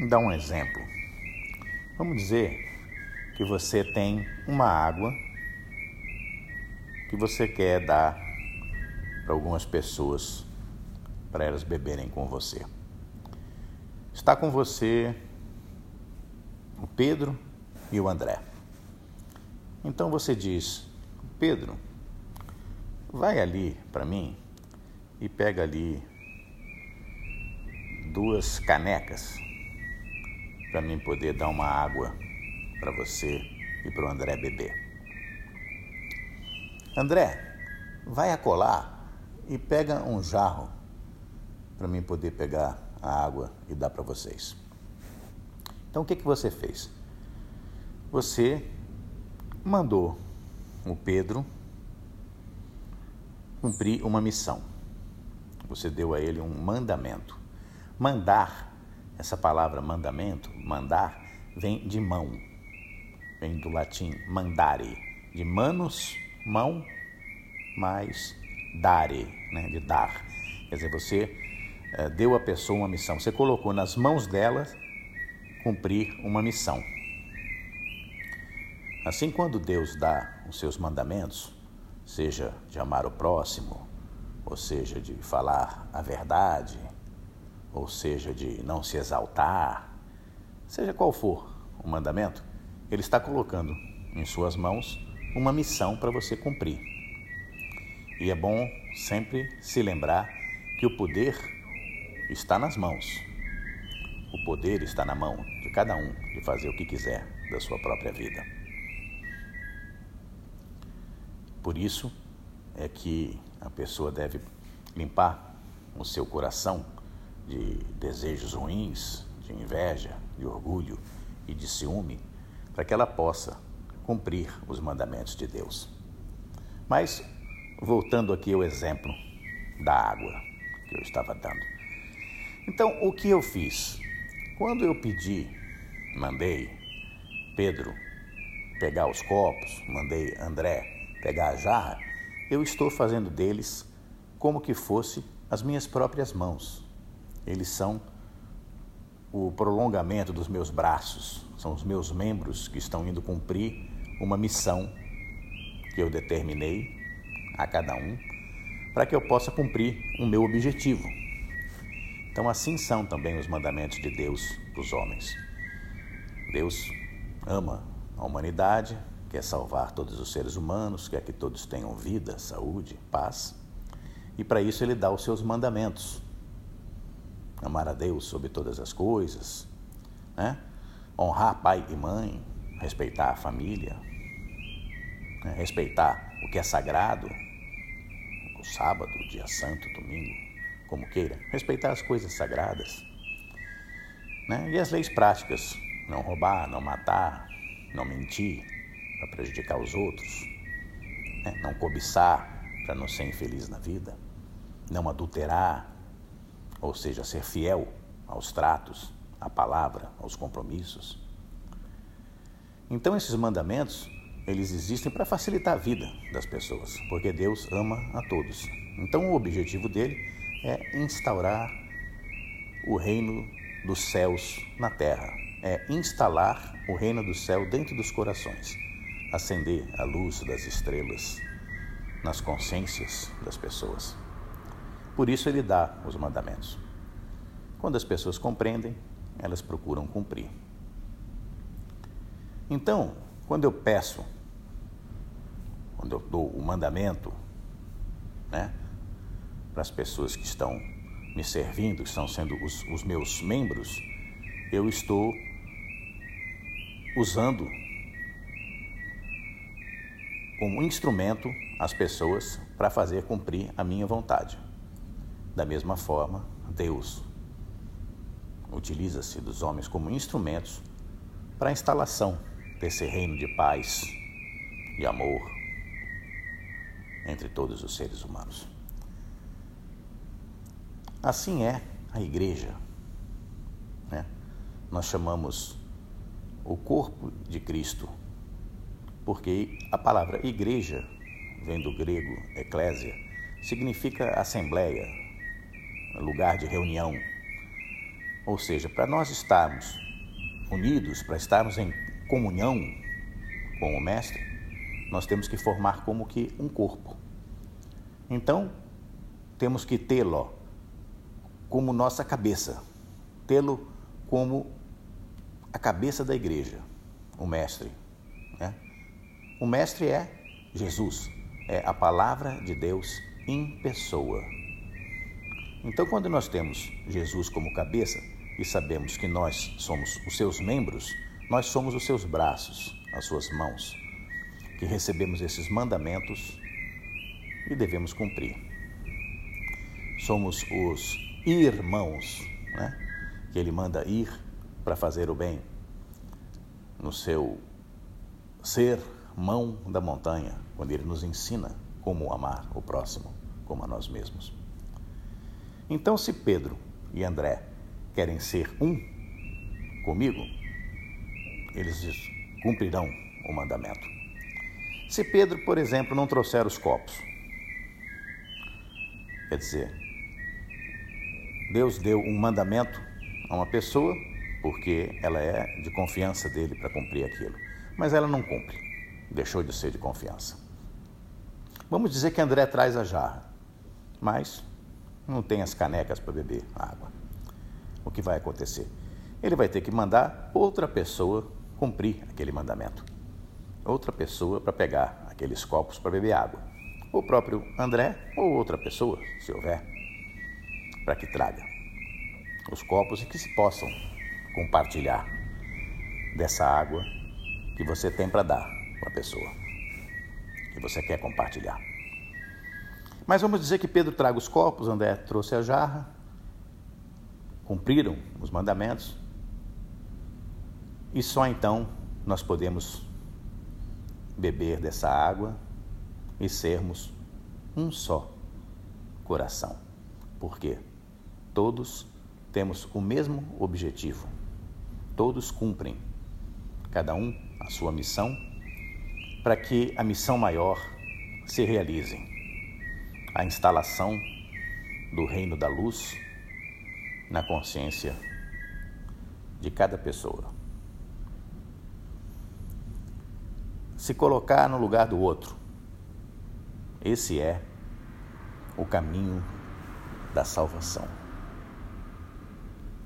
Dar um exemplo. Vamos dizer que você tem uma água que você quer dar para algumas pessoas para elas beberem com você. Está com você o Pedro e o André. Então você diz: Pedro, vai ali para mim e pega ali duas canecas para mim poder dar uma água para você e para o André beber. André, vai acolá e pega um jarro para mim poder pegar a água e dar para vocês. Então o que, que você fez? Você mandou o Pedro cumprir uma missão. Você deu a ele um mandamento. Mandar essa palavra mandamento, mandar, vem de mão, vem do latim mandare, de manos, mão, mais dare, né, de dar. Quer dizer, você é, deu à pessoa uma missão, você colocou nas mãos dela cumprir uma missão. Assim, quando Deus dá os seus mandamentos, seja de amar o próximo, ou seja, de falar a verdade, ou seja, de não se exaltar, seja qual for o mandamento, ele está colocando em suas mãos uma missão para você cumprir. E é bom sempre se lembrar que o poder está nas mãos. O poder está na mão de cada um de fazer o que quiser da sua própria vida. Por isso é que a pessoa deve limpar o seu coração de desejos ruins, de inveja, de orgulho e de ciúme, para que ela possa cumprir os mandamentos de Deus. Mas, voltando aqui ao exemplo da água que eu estava dando. Então, o que eu fiz? Quando eu pedi, mandei Pedro pegar os copos, mandei André pegar a jarra, eu estou fazendo deles como que fosse as minhas próprias mãos. Eles são o prolongamento dos meus braços, são os meus membros que estão indo cumprir uma missão que eu determinei a cada um, para que eu possa cumprir o meu objetivo. Então, assim são também os mandamentos de Deus para os homens. Deus ama a humanidade, quer salvar todos os seres humanos, quer que todos tenham vida, saúde, paz, e para isso ele dá os seus mandamentos amar a Deus sobre todas as coisas, né? honrar pai e mãe, respeitar a família, né? respeitar o que é sagrado, o sábado, o dia santo, domingo, como queira, respeitar as coisas sagradas. Né? E as leis práticas, não roubar, não matar, não mentir para prejudicar os outros, né? não cobiçar para não ser infeliz na vida, não adulterar, ou seja, ser fiel aos tratos, à palavra, aos compromissos. Então esses mandamentos, eles existem para facilitar a vida das pessoas, porque Deus ama a todos. Então o objetivo dele é instaurar o reino dos céus na terra, é instalar o reino do céu dentro dos corações, acender a luz das estrelas nas consciências das pessoas. Por isso ele dá os mandamentos. Quando as pessoas compreendem, elas procuram cumprir. Então, quando eu peço, quando eu dou o mandamento, né, para as pessoas que estão me servindo, que estão sendo os, os meus membros, eu estou usando como instrumento as pessoas para fazer cumprir a minha vontade. Da mesma forma, Deus utiliza-se dos homens como instrumentos para a instalação desse reino de paz, de amor entre todos os seres humanos. Assim é a igreja. Né? Nós chamamos o corpo de Cristo, porque a palavra igreja vem do grego eclésia, significa assembleia, lugar de reunião. Ou seja, para nós estarmos unidos, para estarmos em comunhão com o Mestre, nós temos que formar como que um corpo. Então, temos que tê-lo como nossa cabeça, tê-lo como a cabeça da igreja, o Mestre. Né? O Mestre é Jesus, é a palavra de Deus em pessoa. Então, quando nós temos Jesus como cabeça e sabemos que nós somos os seus membros, nós somos os seus braços, as suas mãos, que recebemos esses mandamentos e devemos cumprir. Somos os irmãos, né? que ele manda ir para fazer o bem no seu ser mão da montanha, quando ele nos ensina como amar o próximo como a nós mesmos. Então, se Pedro e André querem ser um comigo, eles cumprirão o mandamento. Se Pedro, por exemplo, não trouxer os copos, quer dizer, Deus deu um mandamento a uma pessoa porque ela é de confiança dele para cumprir aquilo, mas ela não cumpre, deixou de ser de confiança. Vamos dizer que André traz a jarra, mas não tem as canecas para beber água. O que vai acontecer? Ele vai ter que mandar outra pessoa cumprir aquele mandamento. Outra pessoa para pegar aqueles copos para beber água. O próprio André ou outra pessoa, se houver, para que traga os copos e que se possam compartilhar dessa água que você tem para dar para a pessoa, que você quer compartilhar. Mas vamos dizer que Pedro traga os copos, André trouxe a jarra, cumpriram os mandamentos, e só então nós podemos beber dessa água e sermos um só coração. Porque todos temos o mesmo objetivo, todos cumprem, cada um a sua missão, para que a missão maior se realize a instalação do reino da luz na consciência de cada pessoa. se colocar no lugar do outro. Esse é o caminho da salvação.